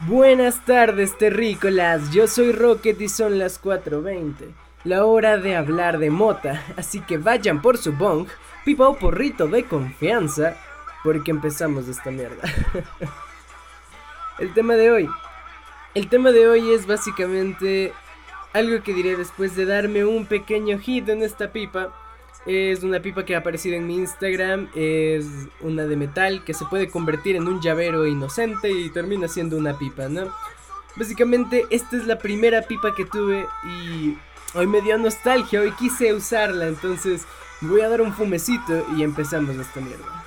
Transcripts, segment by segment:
Buenas tardes, terrícolas. Yo soy Rocket y son las 4:20. La hora de hablar de mota. Así que vayan por su bong, pipa o porrito de confianza, porque empezamos esta mierda. El tema de hoy. El tema de hoy es básicamente algo que diré después de darme un pequeño hit en esta pipa es una pipa que ha aparecido en mi Instagram. Es una de metal que se puede convertir en un llavero inocente y termina siendo una pipa, ¿no? Básicamente, esta es la primera pipa que tuve y hoy me dio nostalgia. Hoy quise usarla, entonces voy a dar un fumecito y empezamos esta mierda.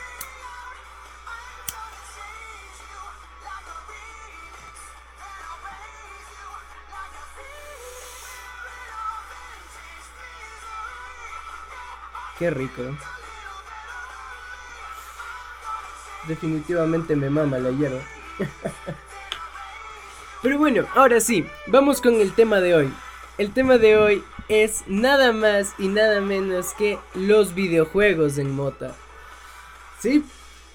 Qué rico. Definitivamente me mama la hierba. Pero bueno, ahora sí, vamos con el tema de hoy. El tema de hoy es nada más y nada menos que los videojuegos en Mota. Sí,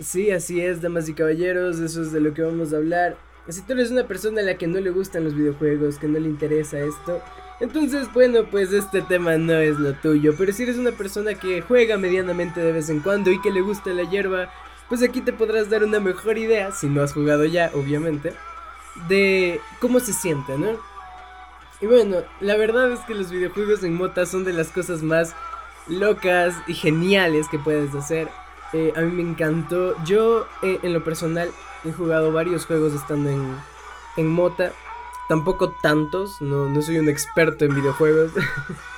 sí, así es, damas y caballeros, eso es de lo que vamos a hablar. Si tú eres una persona a la que no le gustan los videojuegos, que no le interesa esto, entonces, bueno, pues este tema no es lo tuyo. Pero si eres una persona que juega medianamente de vez en cuando y que le gusta la hierba, pues aquí te podrás dar una mejor idea, si no has jugado ya, obviamente, de cómo se siente, ¿no? Y bueno, la verdad es que los videojuegos en mota son de las cosas más locas y geniales que puedes hacer. Eh, a mí me encantó. Yo, eh, en lo personal, he jugado varios juegos estando en, en mota. Tampoco tantos, no, soy un experto en videojuegos.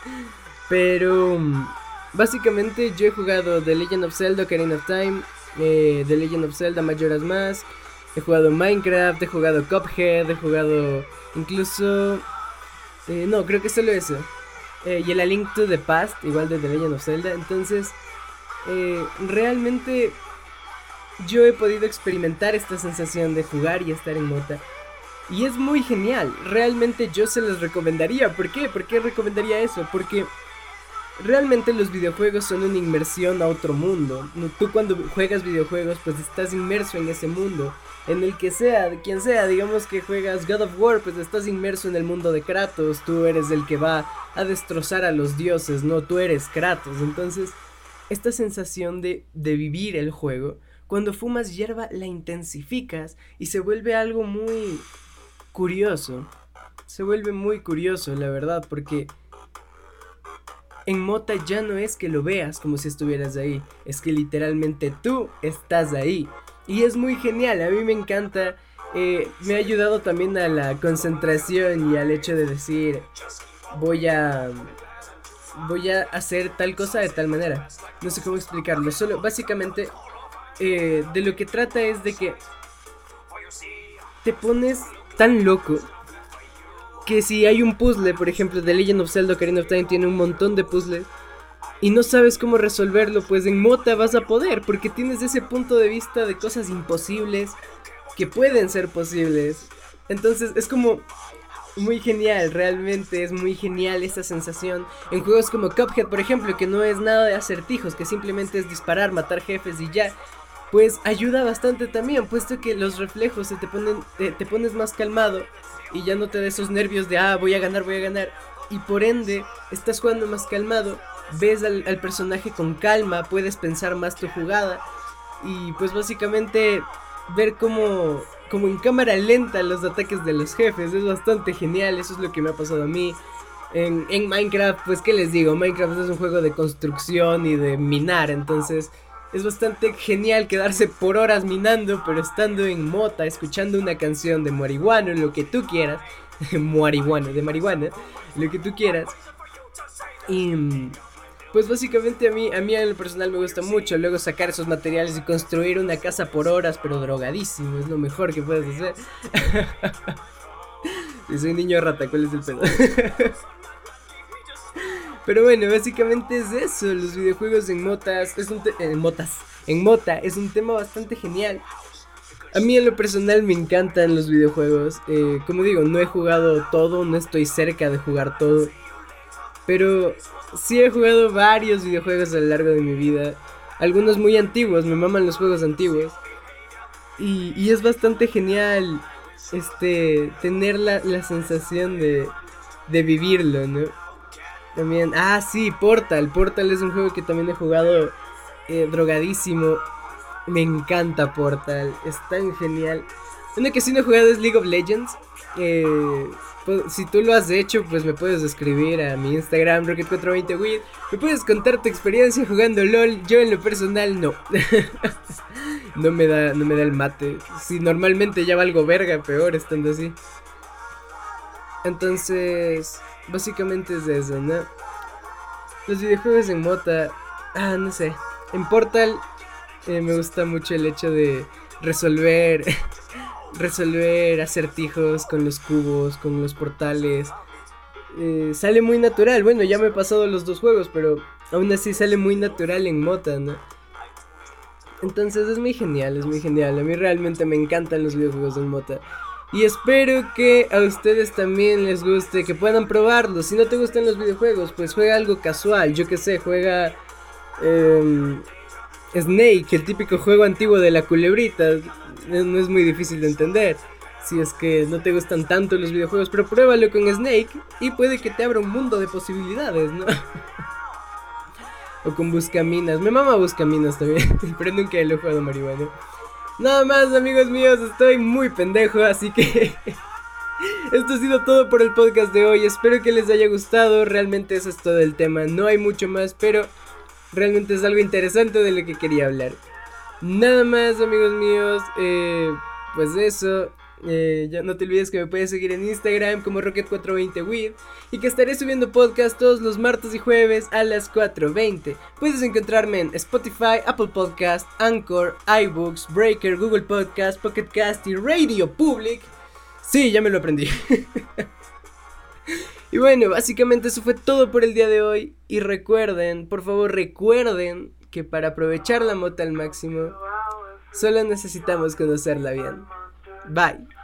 Pero mm, básicamente yo he jugado The Legend of Zelda Ocarina of Time, eh, The Legend of Zelda Majora's Mask, he jugado Minecraft, he jugado Cuphead, he jugado incluso... Eh, no, creo que solo eso. Eh, y el A Link to the Past, igual de The Legend of Zelda. Entonces, realmente yo he podido experimentar esta sensación de jugar y estar en mota. Y es muy genial. Realmente yo se los recomendaría. ¿Por qué? ¿Por qué recomendaría eso? Porque realmente los videojuegos son una inmersión a otro mundo. Tú cuando juegas videojuegos pues estás inmerso en ese mundo. En el que sea, quien sea, digamos que juegas God of War, pues estás inmerso en el mundo de Kratos. Tú eres el que va a destrozar a los dioses, no, tú eres Kratos. Entonces, esta sensación de, de vivir el juego, cuando fumas hierba la intensificas y se vuelve algo muy curioso. Se vuelve muy curioso, la verdad, porque en Mota ya no es que lo veas como si estuvieras ahí, es que literalmente tú estás ahí. Y es muy genial, a mí me encanta. Eh, me ha ayudado también a la concentración y al hecho de decir, voy a... Voy a hacer tal cosa de tal manera. No sé cómo explicarlo. Solo, básicamente, eh, de lo que trata es de que te pones tan loco que si hay un puzzle, por ejemplo, de Legend of Zelda Ocarina of Time tiene un montón de puzzles y no sabes cómo resolverlo, pues en Mota vas a poder, porque tienes ese punto de vista de cosas imposibles que pueden ser posibles. Entonces es como muy genial, realmente es muy genial esta sensación. En juegos como Cuphead, por ejemplo, que no es nada de acertijos, que simplemente es disparar, matar jefes y ya pues ayuda bastante también, puesto que los reflejos se te ponen, te, pones más calmado y ya no te da esos nervios de, ah, voy a ganar, voy a ganar. Y por ende, estás jugando más calmado, ves al, personaje con calma, puedes pensar más tu jugada y pues básicamente ver cómo, como en cámara lenta los ataques de los jefes es bastante genial, eso es lo que me ha pasado a mí. En, en Minecraft, pues qué les digo, Minecraft es un juego de construcción y de minar, entonces es bastante genial quedarse por horas minando, pero estando en mota, escuchando una canción de marihuana, lo que tú quieras. marihuana, de marihuana, lo que tú quieras. Y pues básicamente a mí, a mí en lo personal me gusta mucho luego sacar esos materiales y construir una casa por horas, pero drogadísimo, es lo mejor que puedes hacer. si soy niño rata, ¿cuál es el pedo? Pero bueno, básicamente es eso. Los videojuegos en motas. Es un en motas. En mota. Es un tema bastante genial. A mí en lo personal me encantan los videojuegos. Eh, como digo, no he jugado todo. No estoy cerca de jugar todo. Pero sí he jugado varios videojuegos a lo largo de mi vida. Algunos muy antiguos. Me maman los juegos antiguos. Y, y es bastante genial este, tener la, la sensación de, de vivirlo, ¿no? También, ah, sí, Portal. Portal es un juego que también he jugado eh, drogadísimo. Me encanta Portal, es tan genial. Uno que sí no he jugado es League of Legends. Eh, pues, si tú lo has hecho, pues me puedes escribir a mi Instagram, Rocket420 Me puedes contar tu experiencia jugando LOL. Yo en lo personal no. no me da, no me da el mate. Si normalmente ya valgo verga, peor estando así. Entonces, básicamente es eso, ¿no? Los videojuegos en Mota, ah, no sé. En Portal eh, me gusta mucho el hecho de resolver resolver acertijos con los cubos, con los portales. Eh, sale muy natural. Bueno, ya me he pasado los dos juegos, pero aún así sale muy natural en Mota, ¿no? Entonces es muy genial, es muy genial. A mí realmente me encantan los videojuegos en Mota. Y espero que a ustedes también les guste, que puedan probarlos. Si no te gustan los videojuegos, pues juega algo casual. Yo que sé, juega em, Snake, el típico juego antiguo de la culebrita no es muy difícil de entender. Si es que no te gustan tanto los videojuegos, pero pruébalo con Snake y puede que te abra un mundo de posibilidades, ¿no? o con Buscaminas. Me mama Buscaminas también, pero nunca lo he jugado marihuana. Nada más, amigos míos, estoy muy pendejo, así que esto ha sido todo por el podcast de hoy. Espero que les haya gustado. Realmente eso es todo el tema. No hay mucho más, pero realmente es algo interesante de lo que quería hablar. Nada más, amigos míos. Eh, pues eso. Eh, ya no te olvides que me puedes seguir en Instagram como Rocket420WID y que estaré subiendo podcast todos los martes y jueves a las 4.20. Puedes encontrarme en Spotify, Apple Podcast, Anchor, iBooks, Breaker, Google Podcast, Pocket Cast y Radio Public. Sí, ya me lo aprendí. y bueno, básicamente eso fue todo por el día de hoy. Y recuerden, por favor recuerden que para aprovechar la moto al máximo, solo necesitamos conocerla bien. Bye.